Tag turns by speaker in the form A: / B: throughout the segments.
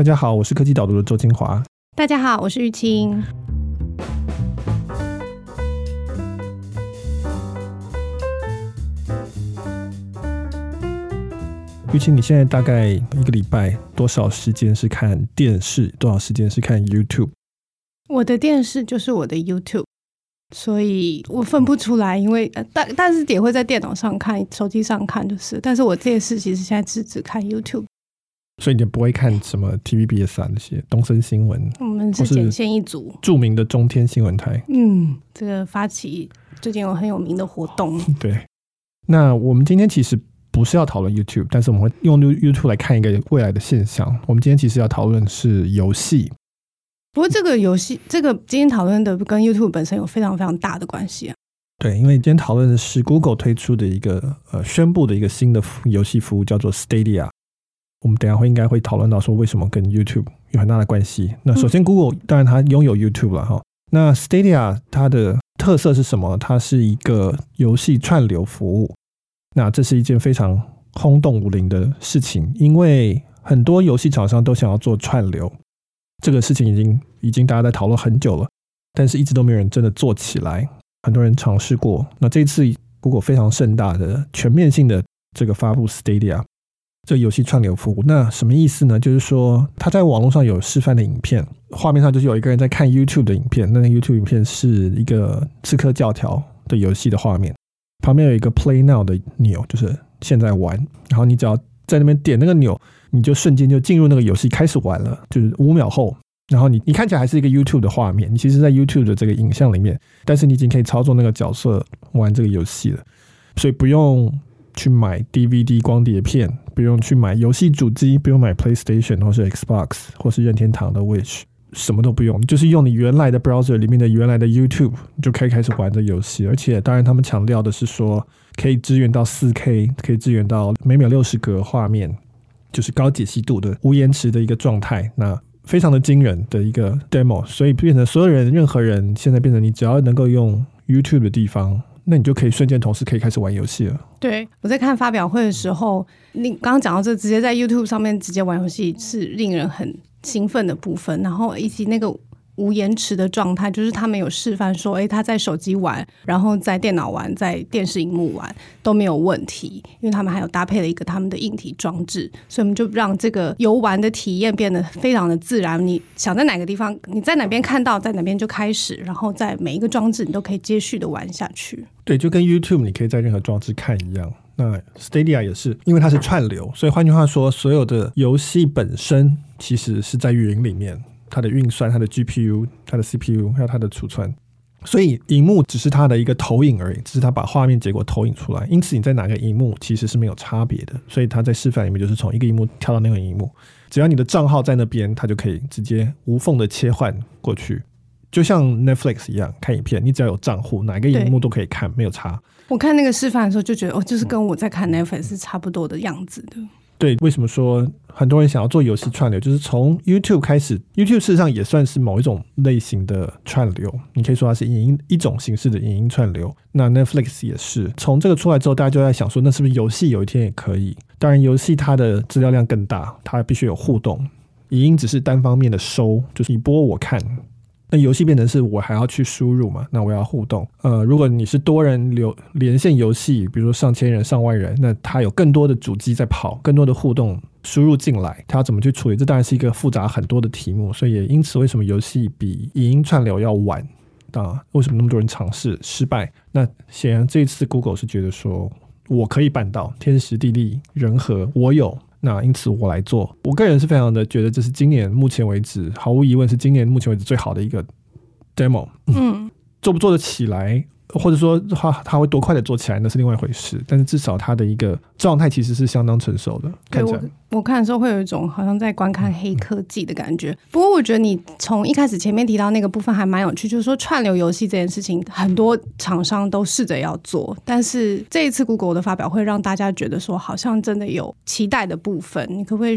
A: 大家好，我是科技导读的周金华。
B: 大家好，我是玉清。
A: 玉清，你现在大概一个礼拜多少时间是看电视，多少时间是看 YouTube？
B: 我的电视就是我的 YouTube，所以我分不出来，因为但但是也会在电脑上看，手机上看就是。但是我电视其实现在只只看 YouTube，
A: 所以你不会看什么 TVBS 啊那些东森新闻？
B: 我们是剪线一组，
A: 著名的中天新闻台。
B: 嗯，这个发起最近有很有名的活动。
A: 对，那我们今天其实。不是要讨论 YouTube，但是我们会用 YouTube 来看一个未来的现象。我们今天其实要讨论的是游戏。
B: 不过这个游戏，这个今天讨论的跟 YouTube 本身有非常非常大的关系啊。
A: 对，因为今天讨论的是 Google 推出的一个呃宣布的一个新的游戏服务，叫做 Stadia。我们等下会应该会讨论到说为什么跟 YouTube 有很大的关系。那首先 Google 当然它拥有 YouTube 了哈。嗯。那 Stadia 它的特色是什么？它是一个游戏串流服务。那这是一件非常轰动武林的事情，因为很多游戏厂商都想要做串流，这个事情已经已经大家在讨论很久了，但是一直都没有人真的做起来。很多人尝试过，那这次 Google 非常盛大的全面性的这个发布 Stadia 这游戏串流服务，那什么意思呢？就是说他在网络上有示范的影片，画面上就是有一个人在看 YouTube 的影片，那个 YouTube 影片是一个刺客教条的游戏的画面。旁边有一个 Play Now 的钮，就是现在玩。然后你只要在那边点那个钮，你就瞬间就进入那个游戏开始玩了。就是五秒后，然后你你看起来还是一个 YouTube 的画面，你其实，在 YouTube 的这个影像里面，但是你已经可以操作那个角色玩这个游戏了。所以不用去买 DVD 光碟片，不用去买游戏主机，不用买 PlayStation 或是 Xbox 或是任天堂的 Wish。什么都不用，就是用你原来的 browser 里面的原来的 YouTube 就可以开始玩这游戏。而且，当然他们强调的是说，可以支援到 4K，可以支援到每秒六十格画面，就是高解析度的无延迟的一个状态。那非常的惊人的一个 demo，所以变成所有人、任何人现在变成你只要能够用 YouTube 的地方，那你就可以瞬间同时可以开始玩游戏了。
B: 对，我在看发表会的时候，你刚刚讲到这，直接在 YouTube 上面直接玩游戏是令人很。兴奋的部分，然后以及那个无延迟的状态，就是他们有示范说，诶，他在手机玩，然后在电脑玩，在电视荧幕玩都没有问题，因为他们还有搭配了一个他们的硬体装置，所以我们就让这个游玩的体验变得非常的自然。你想在哪个地方，你在哪边看到，在哪边就开始，然后在每一个装置你都可以接续的玩下去。
A: 对，就跟 YouTube 你可以在任何装置看一样。那 Stadia 也是，因为它是串流，所以换句话说，所有的游戏本身其实是在云里面，它的运算、它的 GPU、它的 CPU 还有它的储存，所以荧幕只是它的一个投影而已，只是它把画面结果投影出来。因此你在哪个荧幕其实是没有差别的。所以它在示范里面就是从一个荧幕跳到那个荧幕，只要你的账号在那边，它就可以直接无缝的切换过去。就像 Netflix 一样看影片，你只要有账户，哪个荧幕都可以看，没有差。
B: 我看那个示范的时候就觉得，哦，就是跟我在看 Netflix 是差不多的样子的。
A: 对，为什么说很多人想要做游戏串流？就是从 YouTube 开始，YouTube 事实上也算是某一种类型的串流，你可以说它是影音一种形式的影音串流。那 Netflix 也是，从这个出来之后，大家就在想说，那是不是游戏有一天也可以？当然，游戏它的资料量更大，它必须有互动，影音只是单方面的收，就是你播我看。那游戏变成是我还要去输入嘛？那我要互动。呃，如果你是多人流连线游戏，比如说上千人、上万人，那它有更多的主机在跑，更多的互动输入进来，它要怎么去处理？这当然是一个复杂很多的题目。所以也因此，为什么游戏比影音串流要晚啊？为什么那么多人尝试失败？那显然这一次 Google 是觉得说我可以办到，天时地利人和，我有。那因此我来做，我个人是非常的觉得这是今年目前为止毫无疑问是今年目前为止最好的一个 demo。嗯，做不做得起来？或者说他他会多快的做起来，那是另外一回事。但是至少他的一个状态其实是相当成熟的。看起来
B: 我，我看的时候会有一种好像在观看黑科技的感觉。不过我觉得你从一开始前面提到那个部分还蛮有趣，就是说串流游戏这件事情，很多厂商都试着要做，但是这一次 Google 的发表会让大家觉得说好像真的有期待的部分。你可不可以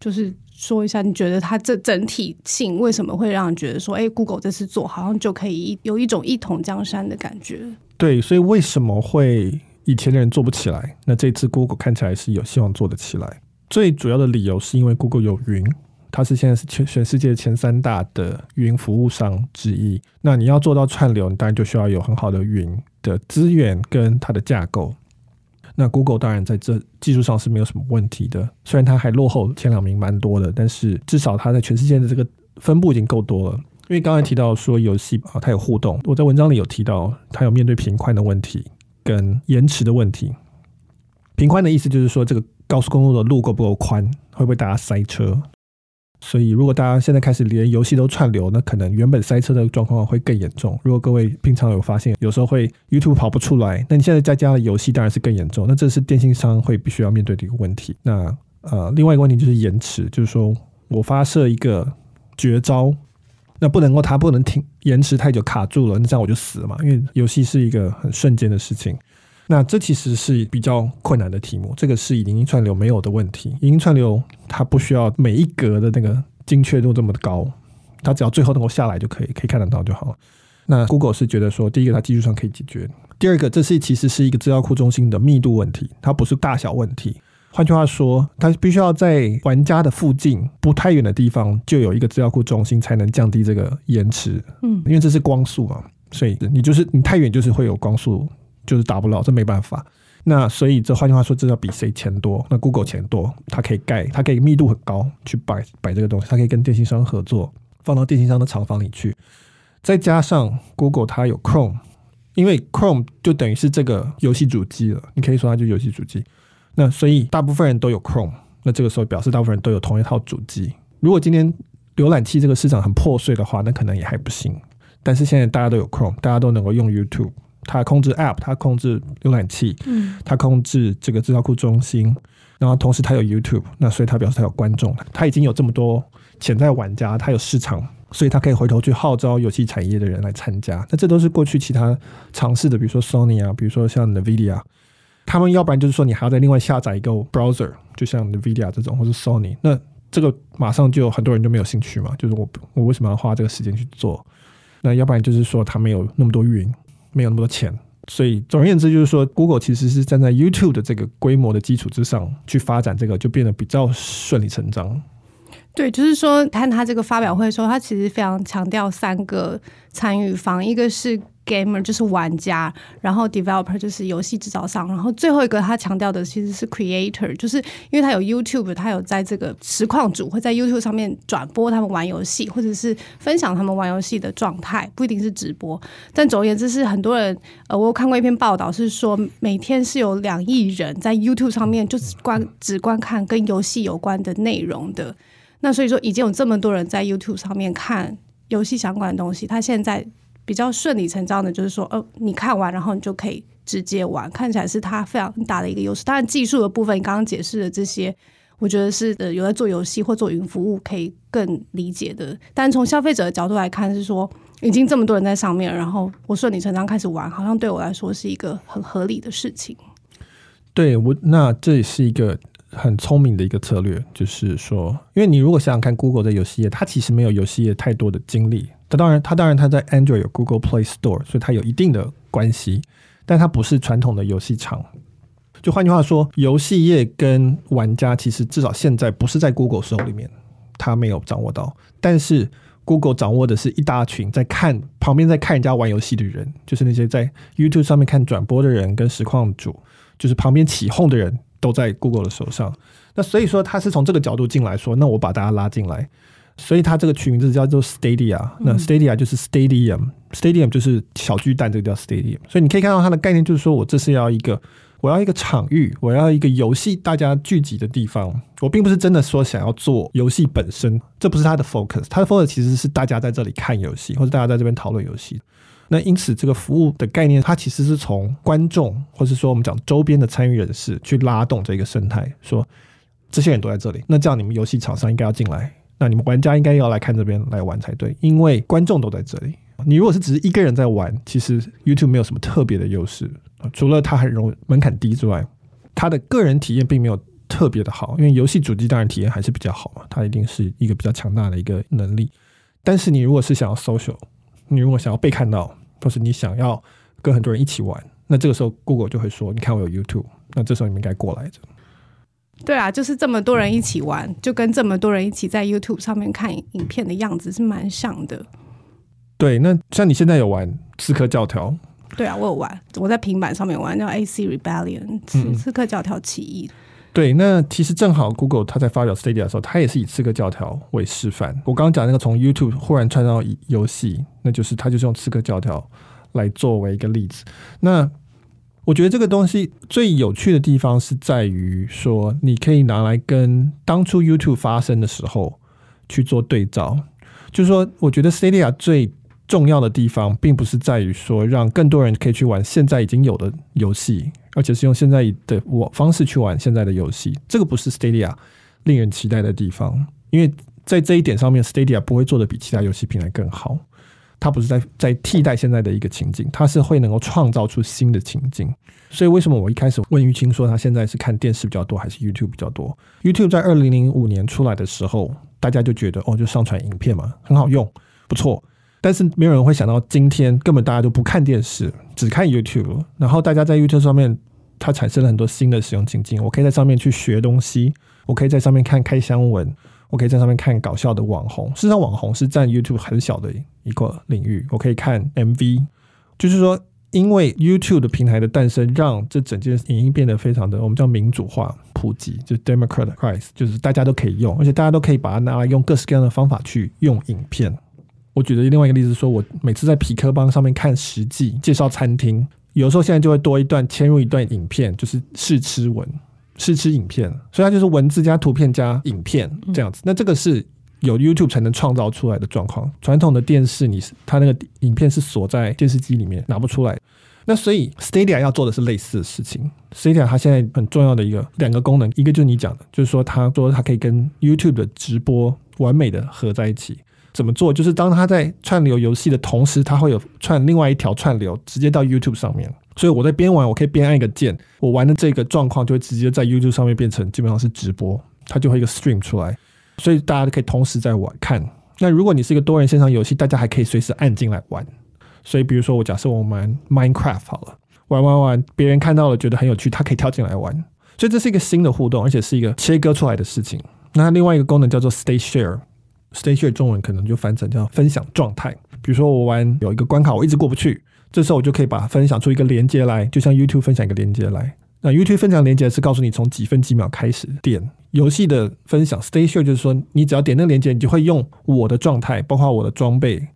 B: 就是？说一下，你觉得它这整体性为什么会让人觉得说，哎，Google 这次做好像就可以有一种一统江山的感觉？
A: 对，所以为什么会以前的人做不起来？那这次 Google 看起来是有希望做得起来。最主要的理由是因为 Google 有云，它是现在是全全世界前三大的云服务商之一。那你要做到串流，你当然就需要有很好的云的资源跟它的架构。那 Google 当然在这技术上是没有什么问题的，虽然它还落后前两名蛮多的，但是至少它在全世界的这个分布已经够多了。因为刚才提到说游戏啊，它有互动，我在文章里有提到，它有面对频宽的问题跟延迟的问题。频宽的意思就是说，这个高速公路的路够不够宽，会不会大家塞车？所以，如果大家现在开始连游戏都串流，那可能原本塞车的状况会更严重。如果各位平常有发现，有时候会 YouTube 跑不出来，那你现在再加了游戏，当然是更严重。那这是电信商会必须要面对的一个问题。那呃，另外一个问题就是延迟，就是说我发射一个绝招，那不能够它不能停，延迟太久卡住了，那这样我就死了嘛。因为游戏是一个很瞬间的事情。那这其实是比较困难的题目，这个是影音串流没有的问题。影音串流它不需要每一格的那个精确度这么高，它只要最后能够下来就可以，可以看得到就好了。那 Google 是觉得说，第一个它技术上可以解决，第二个这是其实是一个资料库中心的密度问题，它不是大小问题。换句话说，它必须要在玩家的附近不太远的地方就有一个资料库中心，才能降低这个延迟。嗯，因为这是光速嘛，所以你就是你太远就是会有光速。就是达不了，这没办法。那所以这换句话说，这要比谁钱多？那 Google 钱多，它可以盖，它可以密度很高去摆摆这个东西，它可以跟电信商合作，放到电信商的厂房里去。再加上 Google 它有 Chrome，因为 Chrome 就等于是这个游戏主机了，你可以说它就游戏主机。那所以大部分人都有 Chrome，那这个时候表示大部分人都有同一套主机。如果今天浏览器这个市场很破碎的话，那可能也还不行。但是现在大家都有 Chrome，大家都能够用 YouTube。它控制 App，它控制浏览器，嗯，它控制这个资料库中心，然后同时它有 YouTube，那所以它表示它有观众，它已经有这么多潜在玩家，它有市场，所以它可以回头去号召游戏产业的人来参加。那这都是过去其他尝试的，比如说 Sony 啊，比如说像 NVIDIA，他们要不然就是说你还要再另外下载一个 browser，就像 NVIDIA 这种，或是 Sony，那这个马上就很多人就没有兴趣嘛，就是我我为什么要花这个时间去做？那要不然就是说它没有那么多云。没有那么多钱，所以总而言之，就是说，Google 其实是站在 YouTube 的这个规模的基础之上去发展这个，就变得比较顺理成章。
B: 对，就是说，看他这个发表会的时候，他其实非常强调三个参与方，一个是。Gamer 就是玩家，然后 Developer 就是游戏制造商，然后最后一个他强调的其实是 Creator，就是因为他有 YouTube，他有在这个实况组会在 YouTube 上面转播他们玩游戏，或者是分享他们玩游戏的状态，不一定是直播。但总而言之，是很多人呃，我有看过一篇报道，是说每天是有两亿人在 YouTube 上面就是观只观看跟游戏有关的内容的。那所以说，已经有这么多人在 YouTube 上面看游戏相关的东西，他现在。比较顺理成章的，就是说，哦，你看完，然后你就可以直接玩，看起来是它非常大的一个优势。当然，技术的部分，你刚刚解释的这些，我觉得是呃有在做游戏或做云服务可以更理解的。但从消费者的角度来看，是说已经这么多人在上面，然后我顺理成章开始玩，好像对我来说是一个很合理的事情。
A: 对我，那这也是一个很聪明的一个策略，就是说，因为你如果想想看，Google 在游戏业，它其实没有游戏业太多的精力。它当然，它当然，它在 Android 有 Google Play Store，所以它有一定的关系，但它不是传统的游戏厂。就换句话说，游戏业跟玩家其实至少现在不是在 Google 手里面，它没有掌握到。但是 Google 掌握的是一大群在看旁边在看人家玩游戏的人，就是那些在 YouTube 上面看转播的人跟实况主，就是旁边起哄的人都在 Google 的手上。那所以说，他是从这个角度进来说，那我把大家拉进来。所以它这个取名字叫做 Stadia，那 Stadia 就是 Stadium，Stadium 就是小巨蛋，这个叫 Stadium。所以你可以看到它的概念就是说，我这是要一个，我要一个场域，我要一个游戏大家聚集的地方。我并不是真的说想要做游戏本身，这不是它的 focus。它的 focus 其实是大家在这里看游戏，或者大家在这边讨论游戏。那因此这个服务的概念，它其实是从观众，或是说我们讲周边的参与人士去拉动这个生态，说这些人都在这里，那这样你们游戏厂商应该要进来。那你们玩家应该要来看这边来玩才对，因为观众都在这里。你如果是只是一个人在玩，其实 YouTube 没有什么特别的优势，除了它很容门槛低之外，它的个人体验并没有特别的好。因为游戏主机当然体验还是比较好嘛，它一定是一个比较强大的一个能力。但是你如果是想要 social，你如果想要被看到，或是你想要跟很多人一起玩，那这个时候 Google 就会说：“你看我有 YouTube。”那这时候你们应该过来着。
B: 对啊，就是这么多人一起玩，就跟这么多人一起在 YouTube 上面看影片的样子是蛮像的。
A: 对，那像你现在有玩《刺客教条》？
B: 对啊，我有玩，我在平板上面玩叫 AC Rebellion，刺刺客教条起义。
A: 对，那其实正好 Google 它在发表 Stadia 的时候，它也是以刺客教条为示范。我刚刚讲那个从 YouTube 忽然串到游戏，那就是它就是用刺客教条来作为一个例子。那我觉得这个东西最有趣的地方是在于说，你可以拿来跟当初 YouTube 发生的时候去做对照。就是说，我觉得 Stadia 最重要的地方，并不是在于说让更多人可以去玩现在已经有的游戏，而且是用现在的我方式去玩现在的游戏。这个不是 Stadia 令人期待的地方，因为在这一点上面，Stadia 不会做的比其他游戏平台更好。它不是在在替代现在的一个情境，它是会能够创造出新的情境。所以为什么我一开始问玉清说他现在是看电视比较多还是 YouTube 比较多？YouTube 在二零零五年出来的时候，大家就觉得哦，就上传影片嘛，很好用，不错。但是没有人会想到，今天根本大家都不看电视，只看 YouTube。然后大家在 YouTube 上面，它产生了很多新的使用情境。我可以在上面去学东西，我可以在上面看开箱文，我可以在上面看搞笑的网红。事实上，网红是占 YouTube 很小的一个领域。我可以看 MV，就是说，因为 YouTube 的平台的诞生，让这整件影音变得非常的我们叫民主化、普及，就 democratize，就是大家都可以用，而且大家都可以把它拿来用各式各样的方法去用影片。我举的另外一个例子说，我每次在皮克邦上面看食记介绍餐厅，有时候现在就会多一段嵌入一段影片，就是试吃文、试吃影片，所以它就是文字加图片加影片这样子。那这个是有 YouTube 才能创造出来的状况。传统的电视，你是它那个影片是锁在电视机里面拿不出来。那所以 Stadia 要做的是类似的事情。Stadia 它现在很重要的一个两个功能，一个就是你讲的，就是说它说它可以跟 YouTube 的直播完美的合在一起。怎么做？就是当它在串流游戏的同时，它会有串另外一条串流直接到 YouTube 上面。所以我在边玩，我可以边按一个键，我玩的这个状况就会直接在 YouTube 上面变成基本上是直播，它就会一个 stream 出来，所以大家都可以同时在玩看。那如果你是一个多人线上游戏，大家还可以随时按进来玩。所以比如说我假设我玩 Minecraft 好了，玩玩玩，别人看到了觉得很有趣，他可以跳进来玩。所以这是一个新的互动，而且是一个切割出来的事情。那另外一个功能叫做 Stay Share，Stay Share 中文可能就翻成叫分享状态。比如说我玩有一个关卡，我一直过不去，这时候我就可以把它分享出一个连接来，就像 YouTube 分享一个连接来。那 YouTube 分享连接是告诉你从几分几秒开始点游戏的分享。State Share 就是说你只要点那个连接，你就会用我的状态，包括我的装备、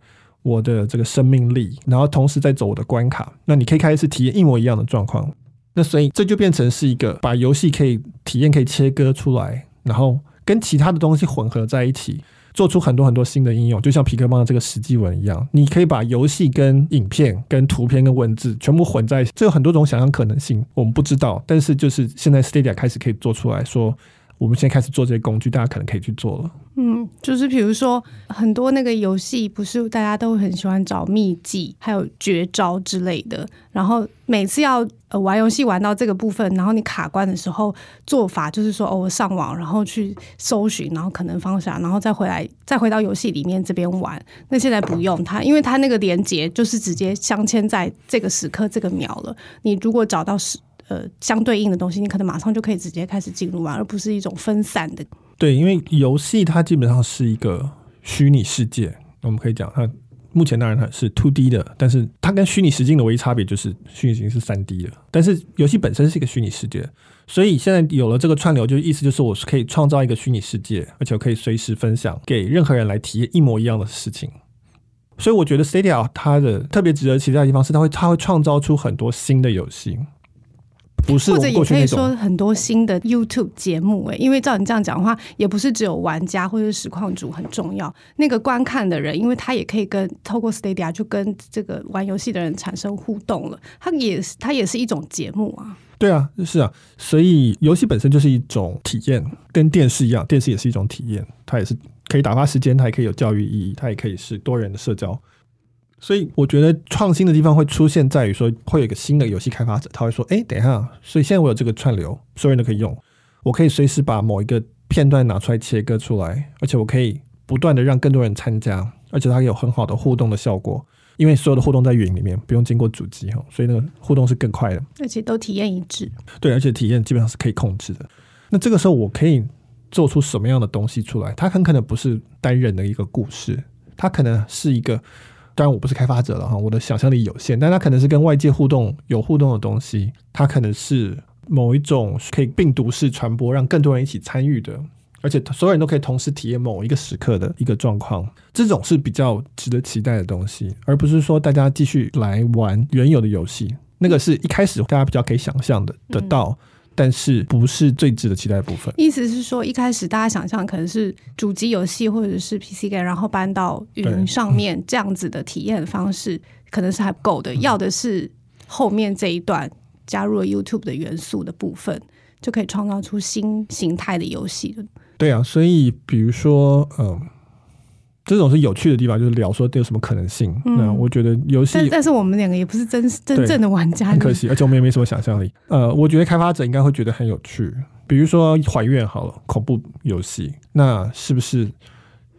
A: 我的这个生命力，然后同时在走我的关卡。那你可以开始体验一模一样的状况。那所以这就变成是一个把游戏可以体验可以切割出来，然后跟其他的东西混合在一起。做出很多很多新的应用，就像皮克邦的这个食记文一样，你可以把游戏跟影片、跟图片、跟文字全部混在一起，这有很多种想象可能性，我们不知道，但是就是现在 Stadia 开始可以做出来说。我们现在开始做这些工具，大家可能可以去做了。
B: 嗯，就是比如说很多那个游戏，不是大家都很喜欢找秘技，还有绝招之类的。然后每次要呃玩游戏玩到这个部分，然后你卡关的时候，做法就是说哦，我上网然后去搜寻，然后可能放下，然后再回来，再回到游戏里面这边玩。那现在不用它，因为它那个连接就是直接镶嵌在这个时刻这个秒了。你如果找到时。呃，相对应的东西，你可能马上就可以直接开始进入玩，而不是一种分散的。
A: 对，因为游戏它基本上是一个虚拟世界，我们可以讲它目前当然它是 two D 的，但是它跟虚拟实境的唯一差别就是虚拟实境是三 D 的。但是游戏本身是一个虚拟世界，所以现在有了这个串流，就意思就是我是可以创造一个虚拟世界，而且我可以随时分享给任何人来体验一模一样的事情。所以我觉得 Stadia 它的特别值得期待的地方是，它会它会创造出很多新的游戏。不是，或者也可以说很多新的 YouTube 节目诶，因为照你这样讲的话，也不是只有玩家或者是实况主很重要，那个观看的人，因为他也可以跟透过 Stadia 就跟这个玩游戏的人产生互动了，他也是他也是一种节目啊。对啊，是啊，所以游戏本身就是一种体验，跟电视一样，电视也是一种体验，它也是可以打发时间，它也可以有教育意义，它也可以是多人的社交。所以我觉得创新的地方会出现在于说，会有一个新的游戏开发者，他会说：“哎，等一下，所以现在我有这个串流，所有人都可以用，我可以随时把某一个片段拿出来切割出来，而且我可以不断的让更多人参加，而且它有很好的互动的效果，因为所有的互动在云里面，不用经过主机哈，所以那个互动是更快的，
B: 而且都体验一致。
A: 对，而且体验基本上是可以控制的。那这个时候我可以做出什么样的东西出来？它很可能不是单人的一个故事，它可能是一个，当然我不是开发者了哈，我的想象力有限，但它可能是跟外界互动有互动的东西，它可能是某一种可以病毒式传播，让更多人一起参与的。而且所有人都可以同时体验某一个时刻的一个状况，这种是比较值得期待的东西，而不是说大家继续来玩原有的游戏。那个是一开始大家比较可以想象的得到，但是不是最值得期待的部分。
B: 意思是说，一开始大家想象可能是主机游戏或者是 PC game，然后搬到云上面这样子的体验方式，可能是还不够的。要的是后面这一段加入了 YouTube 的元素的部分，就可以创造出新形态的游戏了。
A: 对啊，所以比如说，嗯，这种是有趣的地方，就是聊说有什么可能性。嗯、那我觉得游戏，
B: 但但是我们两个也不是真真正的玩家，
A: 很可惜，而且我们也没什么想象力。呃，我觉得开发者应该会觉得很有趣。比如说还愿好了，恐怖游戏，那是不是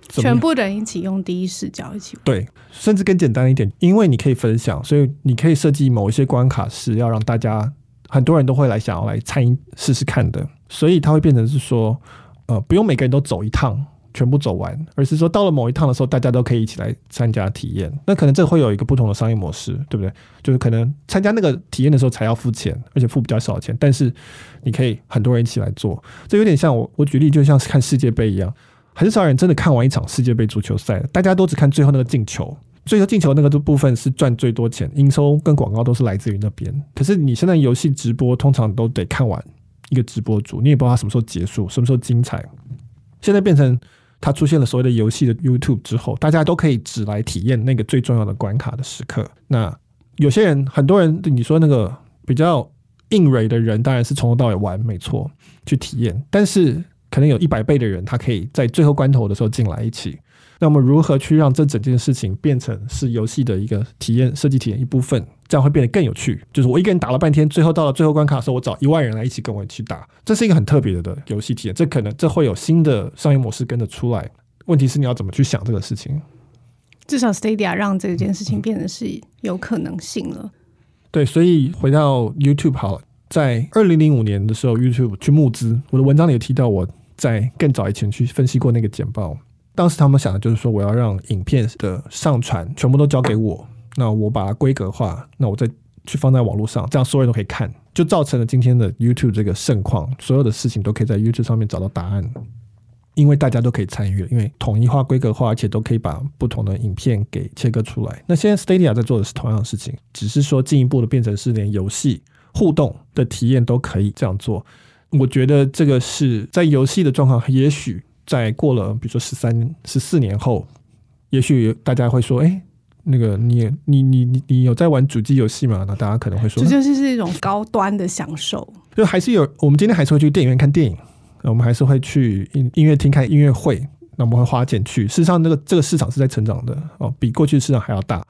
B: 全部人一起用第一视角一起玩？
A: 对，甚至更简单一点，因为你可以分享，所以你可以设计某一些关卡是要让大家很多人都会来想要来参与试试看的，所以它会变成是说。呃，不用每个人都走一趟，全部走完，而是说到了某一趟的时候，大家都可以一起来参加体验。那可能这会有一个不同的商业模式，对不对？就是可能参加那个体验的时候才要付钱，而且付比较少的钱，但是你可以很多人一起来做。这有点像我我举例，就像是看世界杯一样，很少人真的看完一场世界杯足球赛，大家都只看最后那个进球，最后进球那个部分是赚最多钱，营收跟广告都是来自于那边。可是你现在游戏直播通常都得看完。一个直播组，你也不知道他什么时候结束，什么时候精彩。现在变成它出现了所谓的游戏的 YouTube 之后，大家都可以只来体验那个最重要的关卡的时刻。那有些人，很多人，你说那个比较硬蕊的人，当然是从头到尾玩，没错，去体验。但是可能有一百倍的人，他可以在最后关头的时候进来一起。那么如何去让这整件事情变成是游戏的一个体验设计体验一部分？这样会变得更有趣。就是我一个人打了半天，最后到了最后关卡的时候，我找一万人来一起跟我一起打，这是一个很特别的游戏体验。这可能这会有新的商业模式跟着出来。问题是你要怎么去想这个事情？
B: 至少 Stadia 让这件事情变得是有可能性了。
A: 对，所以回到 YouTube 好了，在二零零五年的时候，YouTube 去募资，我的文章里也提到，我在更早以前去分析过那个简报。当时他们想的就是说，我要让影片的上传全部都交给我。那我把它规格化，那我再去放在网络上，这样所有人都可以看，就造成了今天的 YouTube 这个盛况，所有的事情都可以在 YouTube 上面找到答案，因为大家都可以参与，因为统一化、规格化，而且都可以把不同的影片给切割出来。那现在 Stadia 在做的是同样的事情，只是说进一步的变成是连游戏互动的体验都可以这样做。我觉得这个是在游戏的状况，也许在过了比如说十三、十四年后，也许大家会说，哎。那个你你你你你有在玩主机游戏吗？那大家可能会说，
B: 这就是是一种高端的享受。
A: 就还是有，我们今天还是会去电影院看电影，我们还是会去音音乐厅看音乐会，那我们会花钱去。事实上，那个这个市场是在成长的哦，比过去市场还要大。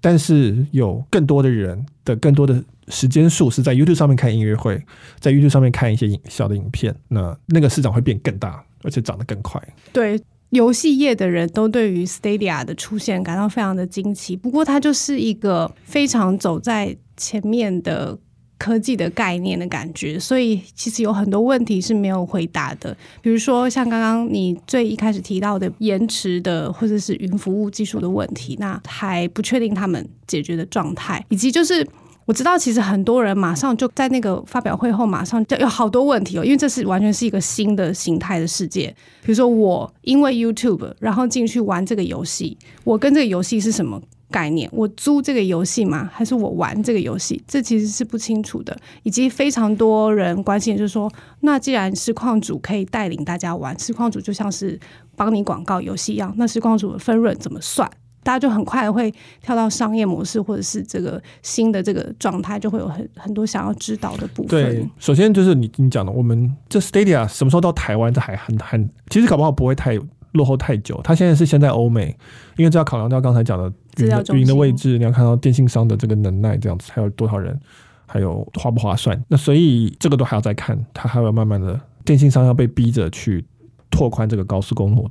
A: 但是有更多的人的更多的时间数是在 YouTube 上面看音乐会，在 YouTube 上面看一些影小的影片，那那个市场会变更大，而且长得更快。
B: 对。游戏业的人都对于 Stadia 的出现感到非常的惊奇，不过它就是一个非常走在前面的科技的概念的感觉，所以其实有很多问题是没有回答的，比如说像刚刚你最一开始提到的延迟的或者是云服务技术的问题，那还不确定他们解决的状态，以及就是。我知道，其实很多人马上就在那个发表会后，马上就有好多问题哦，因为这是完全是一个新的形态的世界。比如说，我因为 YouTube 然后进去玩这个游戏，我跟这个游戏是什么概念？我租这个游戏吗？还是我玩这个游戏？这其实是不清楚的。以及非常多人关心，就是说，那既然实况主可以带领大家玩，实况主就像是帮你广告游戏一样，那实况主的分润怎么算？大家就很快会跳到商业模式，或者是这个新的这个状态，就会有很很多想要知道的部分。
A: 对，首先就是你你讲的，我们这 Stadia 什么时候到台湾？这还很很，其实搞不好不会太落后太久。它现在是先在欧美，因为这要考量到刚才讲的云的云的位置，你要看到电信商的这个能耐，这样子还有多少人，还有划不划算。那所以这个都还要再看，它还要慢慢的电信商要被逼着去拓宽这个高速公路。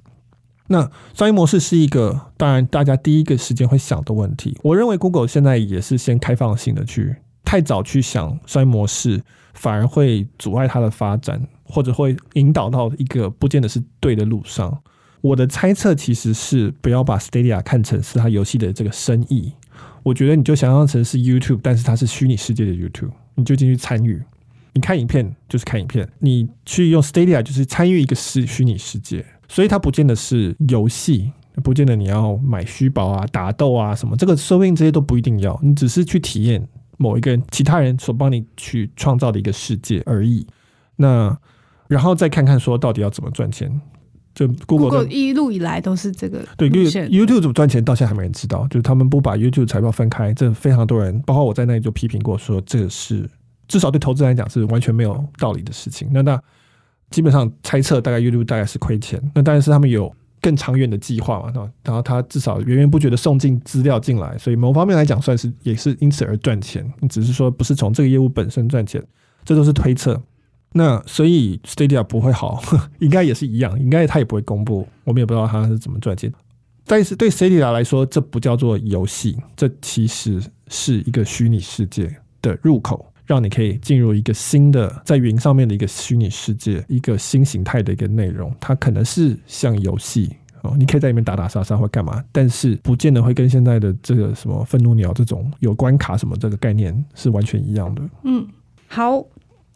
A: 那商业模式是一个，当然大家第一个时间会想的问题。我认为 Google 现在也是先开放性的去，太早去想商业模式，反而会阻碍它的发展，或者会引导到一个不见得是对的路上。我的猜测其实是不要把 Stadia 看成是它游戏的这个生意。我觉得你就想象成是 YouTube，但是它是虚拟世界的 YouTube，你就进去参与。你看影片就是看影片，你去用 Stadia 就是参与一个是虚拟世界，所以它不见得是游戏，不见得你要买虚宝啊、打斗啊什么，这个说不定这些都不一定要，你只是去体验某一个人、其他人所帮你去创造的一个世界而已。那然后再看看说到底要怎么赚钱。就 Google,
B: Google 一路以来都是这个
A: 对，YouTube 怎么赚钱到现在还没人知道，就是他们不把 YouTube 财报分开，这非常多人，包括我在内就批评过说这个是。至少对投资人来讲是完全没有道理的事情。那那基本上猜测大概阅读大概是亏钱。那当然是他们有更长远的计划嘛。然后他至少源源不绝的送进资料进来，所以某方面来讲算是也是因此而赚钱。只是说不是从这个业务本身赚钱，这都是推测。那所以 Stadia 不会好，应该也是一样，应该他也不会公布。我们也不知道他是怎么赚钱。但是对 Stadia 来说，这不叫做游戏，这其实是一个虚拟世界的入口。让你可以进入一个新的在云上面的一个虚拟世界，一个新形态的一个内容。它可能是像游戏哦，你可以在里面打打杀杀或干嘛，但是不见得会跟现在的这个什么愤怒鸟这种有关卡什么这个概念是完全一样的。
B: 嗯，好。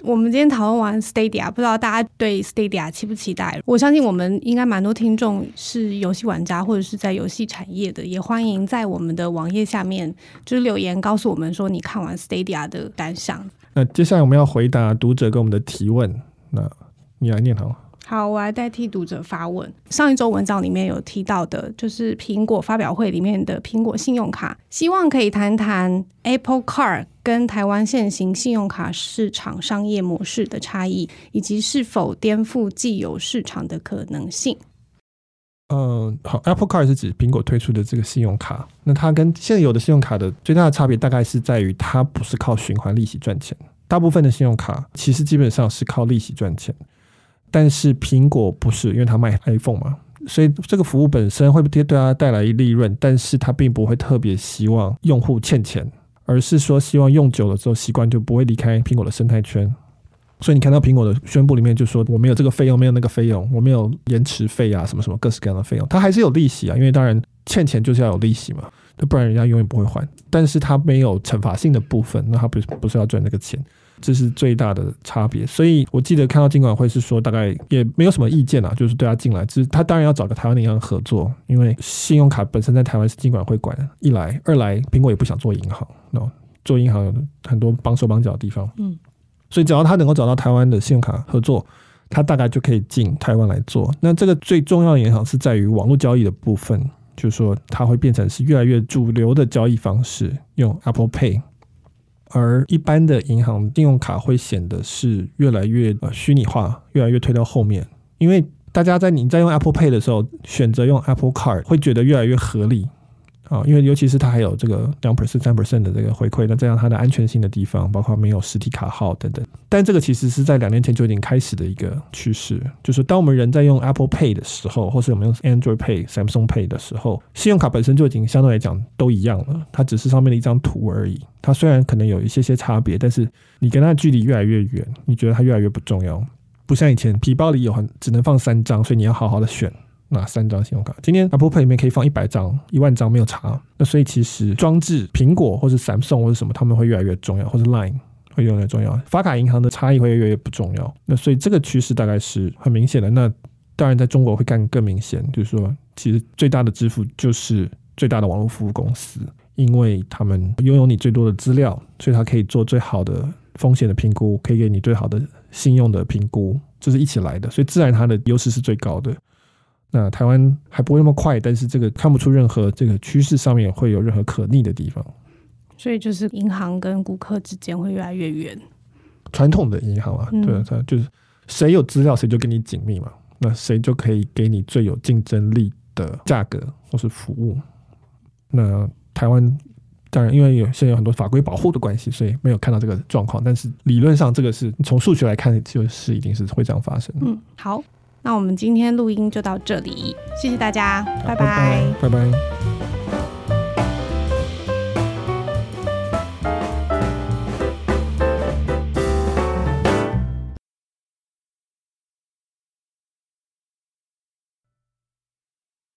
B: 我们今天讨论完 Stadia，不知道大家对 Stadia 期不期待？我相信我们应该蛮多听众是游戏玩家或者是在游戏产业的，也欢迎在我们的网页下面就是留言告诉我们说你看完 Stadia 的感想。
A: 那接下来我们要回答读者给我们的提问，那你来念好了。
B: 好，我来代替读者发问。上一周文章里面有提到的，就是苹果发表会里面的苹果信用卡，希望可以谈谈 Apple Card 跟台湾现行信用卡市场商业模式的差异，以及是否颠覆既有市场的可能性。
A: 嗯，好，Apple Card 是指苹果推出的这个信用卡，那它跟现有的信用卡的最大的差别，大概是在于它不是靠循环利息赚钱，大部分的信用卡其实基本上是靠利息赚钱。但是苹果不是，因为它卖 iPhone 嘛，所以这个服务本身会不会对它带来利润，但是它并不会特别希望用户欠钱，而是说希望用久了之后习惯就不会离开苹果的生态圈。所以你看到苹果的宣布里面就说我没有这个费用，没有那个费用，我没有延迟费啊，什么什么各式各样的费用，它还是有利息啊，因为当然欠钱就是要有利息嘛，不然人家永远不会还。但是它没有惩罚性的部分，那它不是不是要赚那个钱。这是最大的差别，所以我记得看到金管会是说，大概也没有什么意见啊，就是对他进来，只是他当然要找个台湾的银行合作，因为信用卡本身在台湾是金管会管，一来二来苹果也不想做银行，no, 做银行有很多帮手帮脚的地方，嗯，所以只要他能够找到台湾的信用卡合作，他大概就可以进台湾来做。那这个最重要的影响是在于网络交易的部分，就是说它会变成是越来越主流的交易方式，用 Apple Pay。而一般的银行信用卡会显得是越来越虚拟化，越来越推到后面，因为大家在你在用 Apple Pay 的时候，选择用 Apple Card 会觉得越来越合理。啊，因为尤其是它还有这个两 percent、三 percent 的这个回馈，那这样它的安全性的地方，包括没有实体卡号等等。但这个其实是在两年前就已经开始的一个趋势，就是当我们人在用 Apple Pay 的时候，或是我们用 Android Pay、Samsung Pay 的时候，信用卡本身就已经相对来讲都一样了，它只是上面的一张图而已。它虽然可能有一些些差别，但是你跟它距离越来越远，你觉得它越来越不重要，不像以前皮包里有很只能放三张，所以你要好好的选。哪三张信用卡？今天 Apple Pay 里面可以放一百张、一万张，没有差。那所以其实装置苹果或者 Samsung 或者什么，他们会越来越重要，或者 Line 会越来越重要。发卡银行的差异会越来越不重要。那所以这个趋势大概是很明显的。那当然在中国会更更明显，就是说，其实最大的支付就是最大的网络服务公司，因为他们拥有你最多的资料，所以他可以做最好的风险的评估，可以给你最好的信用的评估，这是一起来的。所以自然它的优势是最高的。那台湾还不会那么快，但是这个看不出任何这个趋势上面会有任何可逆的地方，
B: 所以就是银行跟顾客之间会越来越远。
A: 传统的银行啊，对啊，它就是谁有资料谁就跟你紧密嘛，那谁就可以给你最有竞争力的价格或是服务。那台湾当然因为有现在有很多法规保护的关系，所以没有看到这个状况，但是理论上这个是从数学来看，就是一定是会这样发生。
B: 嗯，好。那我们今天录音就到这里，谢谢大家，
A: 拜拜，拜拜。